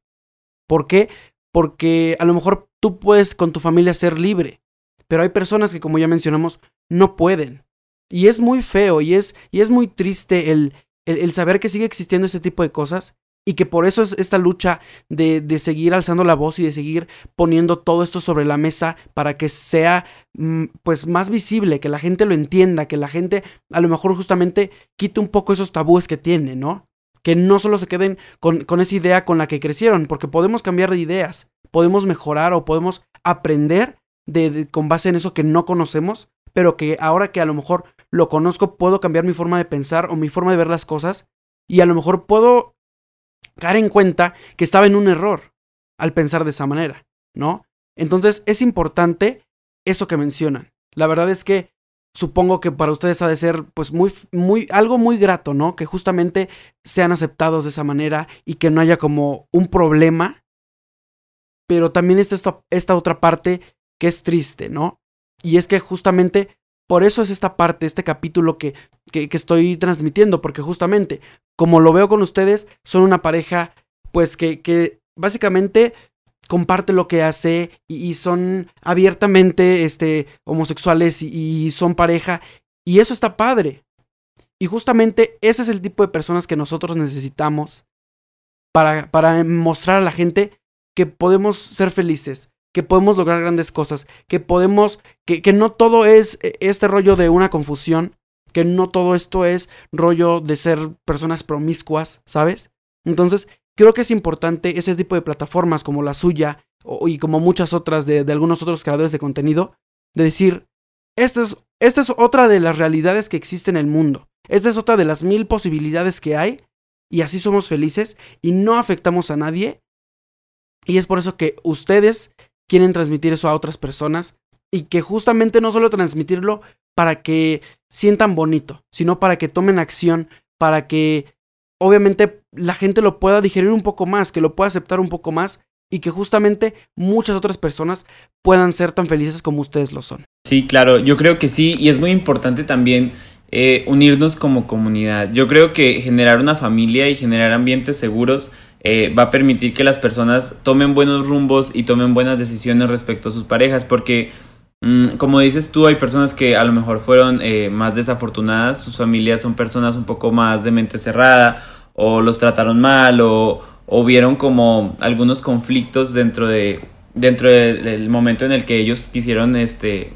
¿Por qué? Porque a lo mejor tú puedes con tu familia ser libre, pero hay personas que como ya mencionamos no pueden. Y es muy feo y es, y es muy triste el, el, el saber que sigue existiendo ese tipo de cosas y que por eso es esta lucha de, de, seguir alzando la voz y de seguir poniendo todo esto sobre la mesa para que sea mm, pues más visible, que la gente lo entienda, que la gente a lo mejor justamente quite un poco esos tabúes que tiene, ¿no? Que no solo se queden con, esa idea con la que crecieron, porque podemos cambiar de ideas, podemos mejorar o podemos aprender de, con base en eso que no conocemos, pero que ahora que a lo mejor lo conozco puedo cambiar mi forma de pensar o mi forma de ver las cosas y a lo mejor puedo caer en cuenta que estaba en un error al pensar de esa manera, ¿no? Entonces es importante eso que mencionan. La verdad es que supongo que para ustedes ha de ser pues muy muy algo muy grato, ¿no? Que justamente sean aceptados de esa manera y que no haya como un problema. Pero también está esta, esta otra parte que es triste, ¿no? Y es que justamente por eso es esta parte, este capítulo que, que, estoy transmitiendo, porque justamente, como lo veo con ustedes, son una pareja, pues que, que básicamente comparte lo que hace y, son abiertamente este, homosexuales y, son pareja, y eso está padre. Y justamente ese es el tipo de personas que nosotros necesitamos para, para mostrar a la gente que podemos ser felices, que podemos lograr grandes cosas, que podemos, que, que no todo es eh, este rollo de una confusión, que no todo esto es rollo de ser personas promiscuas, ¿sabes? Entonces, creo que es importante ese tipo de plataformas como la suya y como muchas otras de, de, algunos otros creadores de contenido, de decir, esta es, esta es otra de las realidades que existen en el mundo, esta es otra de las mil posibilidades que hay, y así somos felices y no afectamos a nadie. Y es por eso que ustedes quieren transmitir eso a otras personas y que justamente no solo transmitirlo para que sientan bonito, sino para que tomen acción, para que obviamente la gente lo pueda digerir un poco más, que lo pueda aceptar un poco más y que justamente muchas otras personas puedan ser tan felices como ustedes lo son. Sí, claro, yo creo que sí y es muy importante también eh, unirnos como comunidad. Yo creo que generar una familia y generar ambientes seguros eh, va a permitir que las personas tomen buenos rumbos y tomen buenas decisiones respecto a sus parejas, porque como dices tú, hay personas que a lo mejor fueron eh, más desafortunadas, sus familias son personas un poco más de mente cerrada, o los trataron mal, o, o vieron como algunos conflictos dentro de dentro del momento en el que ellos quisieron este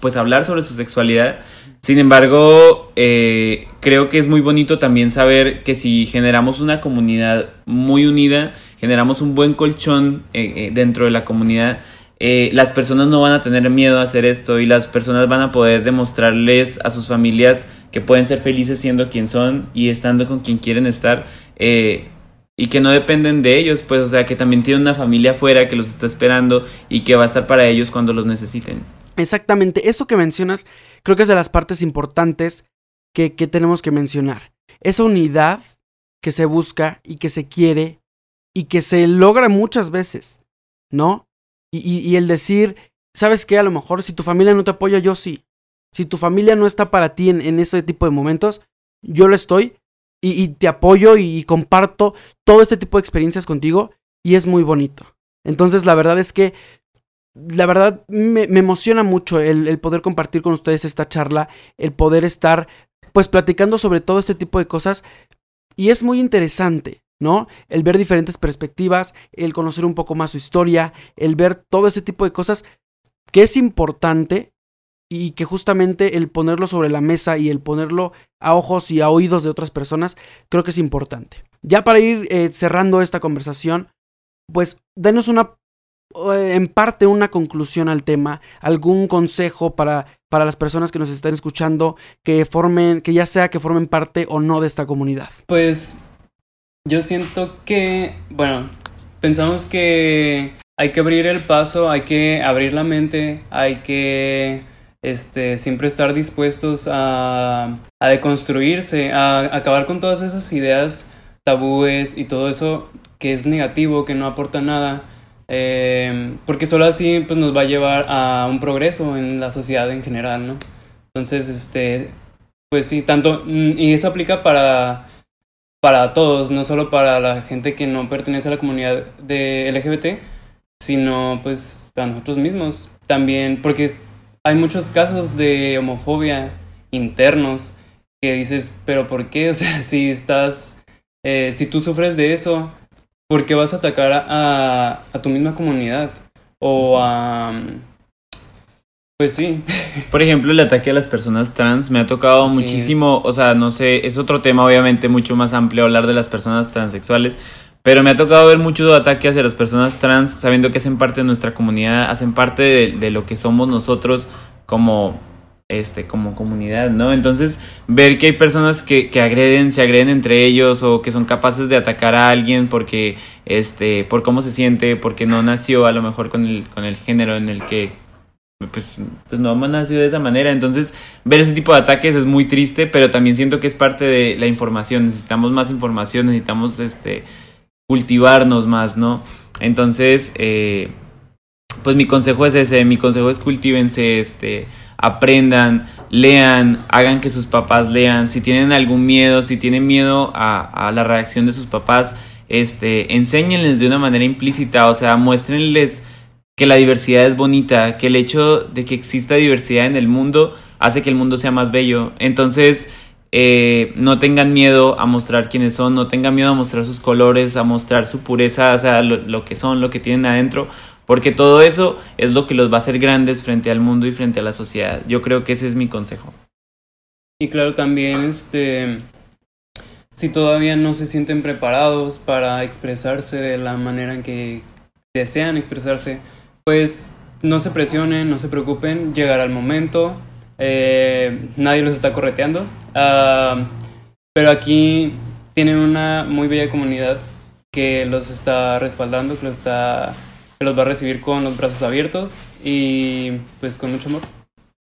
pues hablar sobre su sexualidad. Sin embargo, eh, creo que es muy bonito también saber que si generamos una comunidad muy unida, generamos un buen colchón eh, eh, dentro de la comunidad, las personas no van a tener miedo a hacer esto y las personas van a poder demostrarles a sus familias que pueden ser felices siendo quien son y estando con quien quieren estar. y que no dependen de ellos, pues, o sea, que también tienen una familia afuera que los está esperando y que va a estar para ellos cuando los necesiten. Exactamente, eso que mencionas creo que es de las partes importantes que, que tenemos que mencionar. Esa unidad que se busca y que se quiere y que se logra muchas veces, ¿no? Y, y, el decir, ¿sabes qué? A lo mejor si tu familia no te apoya, yo sí. Si tu familia no está para ti en, en ese tipo de momentos, yo lo estoy y, te apoyo y comparto todo este tipo de experiencias contigo y es muy bonito. Entonces la verdad es que la verdad me, me emociona mucho el, el, poder compartir con ustedes esta charla, el poder estar pues platicando sobre todo este tipo de cosas y es muy interesante, ¿no? El ver diferentes perspectivas, el conocer un poco más su historia, el ver todo ese tipo de cosas que es importante y que justamente el ponerlo sobre la mesa y el ponerlo a ojos y a oídos de otras personas creo que es importante. Ya para ir eh, cerrando esta conversación, pues denos una eh, en parte una conclusión al tema, algún consejo para, para las personas que nos están escuchando, que formen, que ya sea que formen parte o no de esta comunidad. Pues yo siento que, bueno, pensamos que hay que abrir el paso, hay que abrir la mente, hay que este, siempre estar dispuestos a, a deconstruirse, a, acabar con todas esas ideas tabúes y todo eso que es negativo, que no aporta nada. Eh, porque solo así pues, nos va a llevar a un progreso en la sociedad en general, ¿no? Entonces, este, pues sí, tanto, y eso aplica para, para todos, no solo para la gente que no pertenece a la comunidad de LGBT, sino pues para nosotros mismos también, porque hay muchos casos de homofobia internos que dices, pero ¿por qué? [LAUGHS] O sea, si estás, eh, si tú sufres de eso, ¿por qué vas a atacar a, a tu misma comunidad? O a... Pues sí. Por ejemplo, el ataque a las personas trans me ha tocado sí, muchísimo, es... o sea, no sé, es otro tema obviamente mucho más amplio hablar de las personas transexuales, pero me ha tocado ver mucho ataque hacia las personas trans sabiendo que hacen parte de nuestra comunidad, hacen parte de, de lo que somos nosotros como este, como comunidad, ¿no? Entonces, ver que hay personas que, que, agreden, se agreden entre ellos o que son capaces de atacar a alguien porque, este, por cómo se siente, porque no nació a lo mejor con el, con el género en el que, pues, pues no nació de esa manera. Entonces, ver ese tipo de ataques es muy triste, pero también siento que es parte de la información. Necesitamos más información, necesitamos, este, cultivarnos más, ¿no? Entonces, eh, pues mi consejo es ese, mi consejo es cultívense, este, aprendan, lean, hagan que sus papás lean, si tienen algún miedo, si tienen miedo a, a la reacción de sus papás, este, enséñenles de una manera implícita, o sea, muéstrenles que la diversidad es bonita, que el hecho de que exista diversidad en el mundo hace que el mundo sea más bello. Entonces, eh, no tengan miedo a mostrar quiénes son, no tengan miedo a mostrar sus colores, a mostrar su pureza, o sea, lo, que son, lo que tienen adentro, porque todo eso es lo que los va a hacer grandes frente al mundo y frente a la sociedad. Yo creo que ese es mi consejo. Y claro, también este si todavía no se sienten preparados para expresarse de la manera en que desean expresarse, pues no se presionen, no se preocupen, llegará el momento, eh, nadie los está correteando, uh, pero aquí tienen una muy bella comunidad que los está respaldando, que los está que los va a recibir con los brazos abiertos y pues con mucho amor.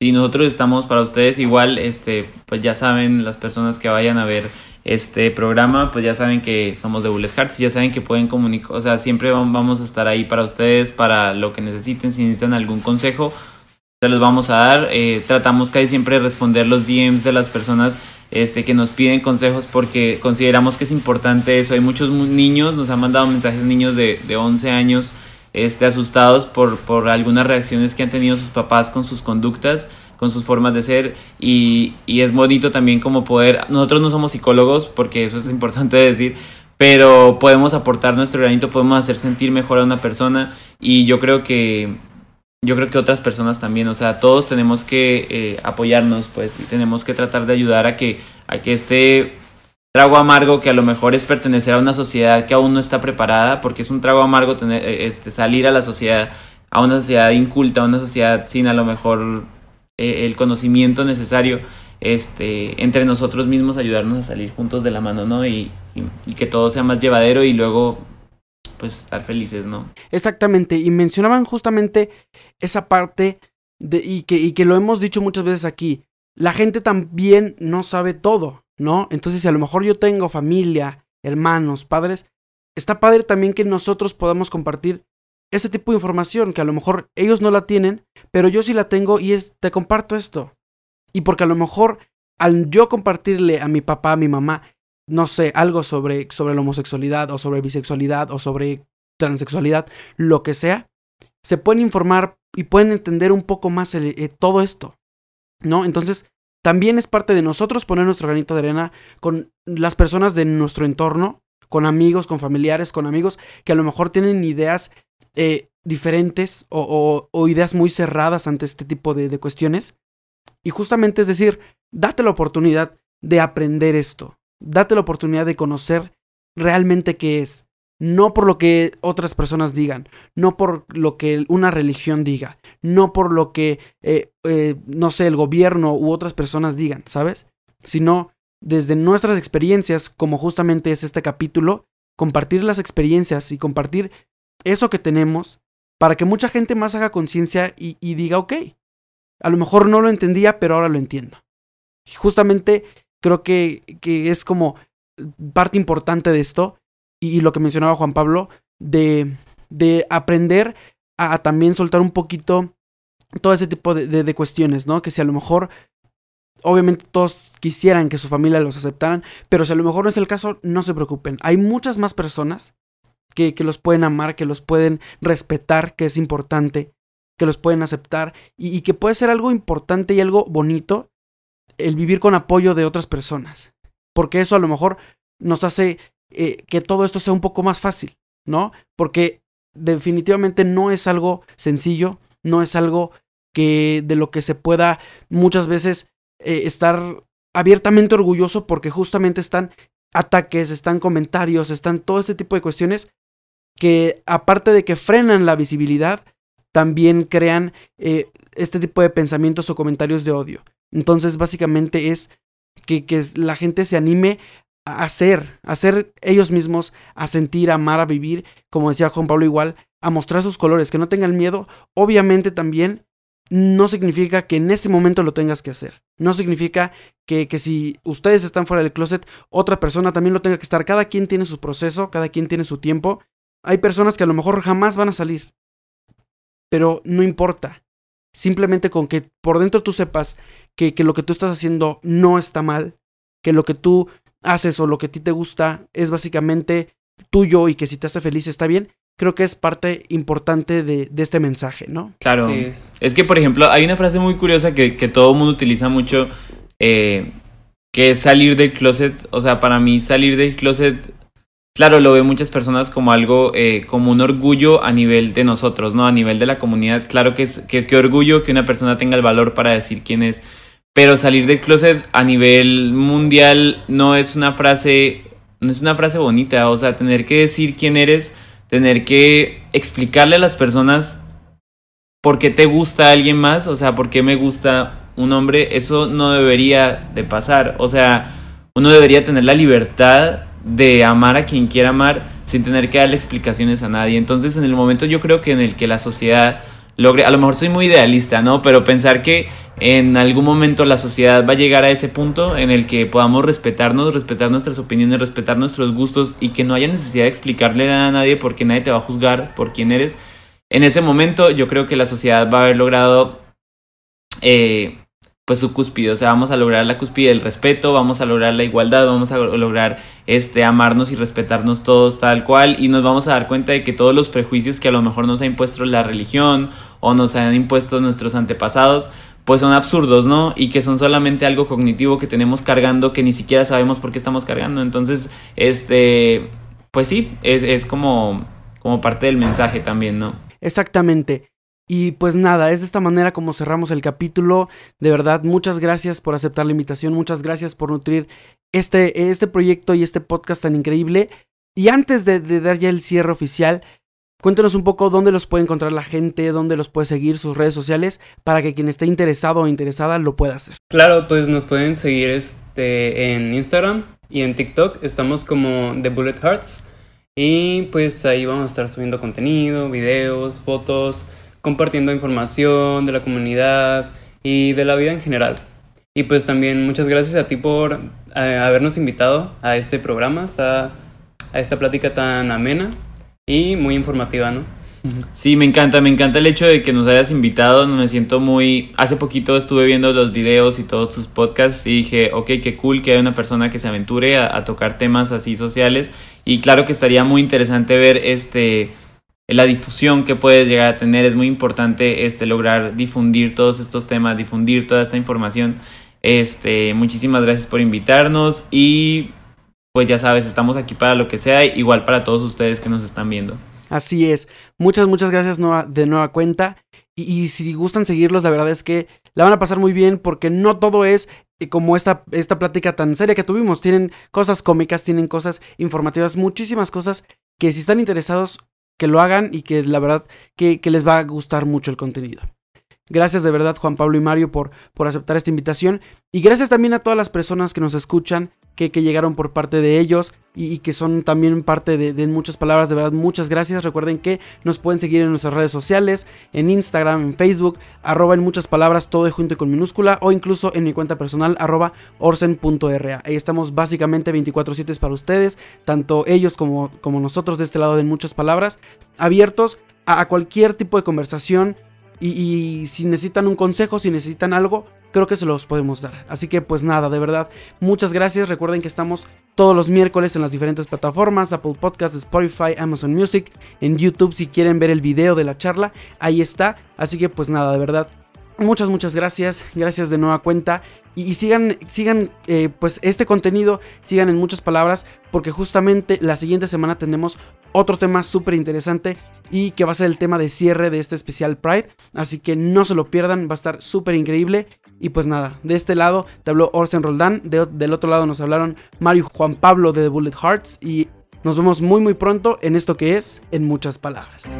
Y nosotros estamos para ustedes. Igual, este, pues ya saben las personas que vayan a ver este programa, pues ya saben que somos de Bullet Hearts ya saben que pueden comunicar, o sea, siempre vamos a estar ahí para ustedes, para lo que necesiten, si necesitan algún consejo, se los vamos a dar. Eh, tratamos casi siempre de responder los DMs de las personas este, que nos piden consejos porque consideramos que es importante eso. Hay muchos niños, nos han mandado mensajes niños de, de 11 años este, asustados por, por algunas reacciones que han tenido sus papás con sus conductas, con sus formas de ser y, y es bonito también como poder, nosotros no somos psicólogos porque eso es [LAUGHS] importante decir, pero podemos aportar nuestro granito, podemos hacer sentir mejor a una persona y yo creo que yo creo que otras personas también, o sea, todos tenemos que eh, apoyarnos, pues, y tenemos que tratar de ayudar a que, a que este trago amargo que a lo mejor es pertenecer a una sociedad que aún no está preparada, porque es un trago amargo tener, este, salir a la sociedad, a una sociedad inculta, a una sociedad sin a lo mejor eh, el conocimiento necesario. este, entre nosotros mismos ayudarnos a salir juntos de la mano, ¿no? Y, y, que todo sea más llevadero y luego, pues, estar felices, ¿no? Exactamente, y mencionaban justamente esa parte de, y, que, y que lo hemos dicho muchas veces aquí, la gente también no sabe todo, ¿no? Entonces, si a lo mejor yo tengo familia, hermanos, padres, está padre también que nosotros podamos compartir ese tipo de información que a lo mejor ellos no la tienen, pero yo sí la tengo y es, te comparto esto. Y porque a lo mejor al yo compartirle a mi papá, a mi mamá, no sé, algo sobre, sobre la homosexualidad o sobre bisexualidad o sobre transexualidad, lo que sea, se pueden informar y pueden entender un poco más eh, todo esto, ¿no? Entonces, también es parte de nosotros poner nuestro granito de arena con las personas de nuestro entorno, con amigos, con familiares, con amigos que a lo mejor tienen ideas eh, diferentes o, ideas muy cerradas ante este tipo de, cuestiones. Y justamente es decir, date la oportunidad de aprender esto, date la oportunidad de conocer realmente qué es, no por lo que otras personas digan, no por lo que una religión diga, no por lo que, eh, eh, no sé, el gobierno u otras personas digan, ¿sabes? Sino desde nuestras experiencias, como justamente es este capítulo, compartir las experiencias y compartir eso que tenemos para que mucha gente más haga conciencia y, diga, ok, a lo mejor no lo entendía, pero ahora lo entiendo. Y justamente creo que, que es como parte importante de esto y, lo que mencionaba Juan Pablo, de, de aprender a, también soltar un poquito todo ese tipo de, de, cuestiones, ¿no? Que si a lo mejor, obviamente todos quisieran que su familia los aceptaran, pero si a lo mejor no es el caso, no se preocupen. Hay muchas más personas que, que los pueden amar, que los pueden respetar, que es importante, que los pueden aceptar y, que puede ser algo importante y algo bonito el vivir con apoyo de otras personas. Porque eso a lo mejor nos hace eh, que todo esto sea un poco más fácil, ¿no? Porque definitivamente no es algo sencillo, no es algo que de lo que se pueda muchas veces eh, estar abiertamente orgulloso porque justamente están ataques, están comentarios, están todo este tipo de cuestiones que aparte de que frenan la visibilidad, también crean eh, este tipo de pensamientos o comentarios de odio. Entonces básicamente es que, que la gente se anime a hacer, a ser ellos mismos, a sentir, a amar, a vivir, como decía Juan Pablo igual, a mostrar sus colores, que no tengan miedo, obviamente también no significa que en ese momento lo tengas que hacer. No significa que, que, si ustedes están fuera del closet, otra persona también lo tenga que estar. Cada quien tiene su proceso, cada quien tiene su tiempo. Hay personas que a lo mejor jamás van a salir. Pero no importa. Simplemente con que por dentro tú sepas que, que lo que tú estás haciendo no está mal, que lo que tú haces o lo que a ti te gusta es básicamente tuyo y que si te hace feliz está bien, creo que es parte importante de, este mensaje, ¿no? Claro. es. que, por ejemplo, hay una frase muy curiosa que, todo el mundo utiliza mucho, eh, que es salir del closet. O sea, para mí salir del closet, claro, lo ven muchas personas como algo, eh, como un orgullo a nivel de nosotros, ¿no? A nivel de la comunidad. Claro que es, que, que orgullo que una persona tenga el valor para decir quién es pero salir del closet a nivel mundial no es una frase, no es una frase bonita, o sea, tener que decir quién eres, tener que explicarle a las personas por qué te gusta alguien más, o sea, por qué me gusta un hombre, eso no debería de pasar, o sea, uno debería tener la libertad de amar a quien quiera amar sin tener que darle explicaciones a nadie. Entonces, en el momento yo creo que en el que la sociedad logre, a lo mejor soy muy idealista, ¿no? Pero pensar que en algún momento la sociedad va a llegar a ese punto en el que podamos respetarnos, respetar nuestras opiniones, respetar nuestros gustos y que no haya necesidad de explicarle a nadie porque nadie te va a juzgar por quién eres. En ese momento yo creo que la sociedad va a haber logrado eh, pues su cúspide, o sea, vamos a lograr la cúspide del respeto, vamos a lograr la igualdad, vamos a lograr este amarnos y respetarnos todos tal cual y nos vamos a dar cuenta de que todos los prejuicios que a lo mejor nos ha impuesto la religión o nos han impuesto nuestros antepasados, pues son absurdos, ¿no? Y que son solamente algo cognitivo que tenemos cargando que ni siquiera sabemos por qué estamos cargando. Entonces, este, pues sí, es, es como, como parte del mensaje también, ¿no? Exactamente. Y pues nada, es de esta manera como cerramos el capítulo. De verdad, muchas gracias por aceptar la invitación, muchas gracias por nutrir este, este proyecto y este podcast tan increíble. Y antes de, dar ya el cierre oficial, Cuéntenos un poco dónde los puede encontrar la gente, dónde los puede seguir, sus redes sociales, para que quien esté interesado o interesada lo pueda hacer. Claro, pues nos pueden seguir este, en Instagram y en TikTok. Estamos como The Bullet Hearts. Y pues ahí vamos a estar subiendo contenido, videos, fotos, compartiendo información de la comunidad y de la vida en general. Y pues también muchas gracias a ti por eh, habernos invitado a este programa, a esta plática tan amena y muy informativa, ¿no? Sí, me encanta, me encanta el hecho de que nos hayas invitado, me siento muy... Hace poquito estuve viendo los videos y todos tus podcasts y dije, ok, qué cool que haya una persona que se aventure a, a tocar temas así sociales y claro que estaría muy interesante ver este la difusión que puedes llegar a tener, es muy importante este lograr difundir todos estos temas, difundir toda esta información este, muchísimas gracias por invitarnos y pues ya sabes, estamos aquí para lo que sea, igual para todos ustedes que nos están viendo. Así es. Muchas, muchas gracias de nueva cuenta. Y, si gustan seguirlos, la verdad es que la van a pasar muy bien porque no todo es eh, como esta, esta plática tan seria que tuvimos. Tienen cosas cómicas, tienen cosas informativas, muchísimas cosas que si están interesados, que lo hagan y que la verdad que les va a gustar mucho el contenido. Gracias de verdad Juan Pablo y Mario por, por aceptar esta invitación. Y gracias también a todas las personas que nos escuchan, que, que llegaron por parte de ellos y, que son también parte de, muchas palabras. De verdad, muchas gracias. Recuerden que nos pueden seguir en nuestras redes sociales, en Instagram, en Facebook, arroba en muchas palabras, todo junto y con minúscula, o incluso en mi cuenta personal, arroba orsen.ra. Ahí estamos básicamente 24-7 para ustedes, tanto ellos como, como nosotros de este lado de muchas palabras, abiertos a cualquier tipo de conversación y, si necesitan un consejo, si necesitan algo, creo que se los podemos dar. Así que pues nada, de verdad, muchas gracias. Recuerden que estamos todos los miércoles en las diferentes plataformas, Apple Podcasts, Spotify, Amazon Music, en YouTube si quieren ver el video de la charla, ahí está. Así que pues nada, de verdad, Muchas, muchas gracias. Gracias de nueva cuenta. Y, sigan, sigan eh, pues este contenido, sigan en muchas palabras, porque justamente la siguiente semana tenemos otro tema súper interesante y que va a ser el tema de cierre de este especial Pride. Así que no se lo pierdan, va a estar súper increíble. Y pues nada, de este lado te habló Orsen Roldán, del otro lado nos hablaron Mario Juan Pablo de The Bullet Hearts y nos vemos muy muy pronto en esto que es En muchas palabras.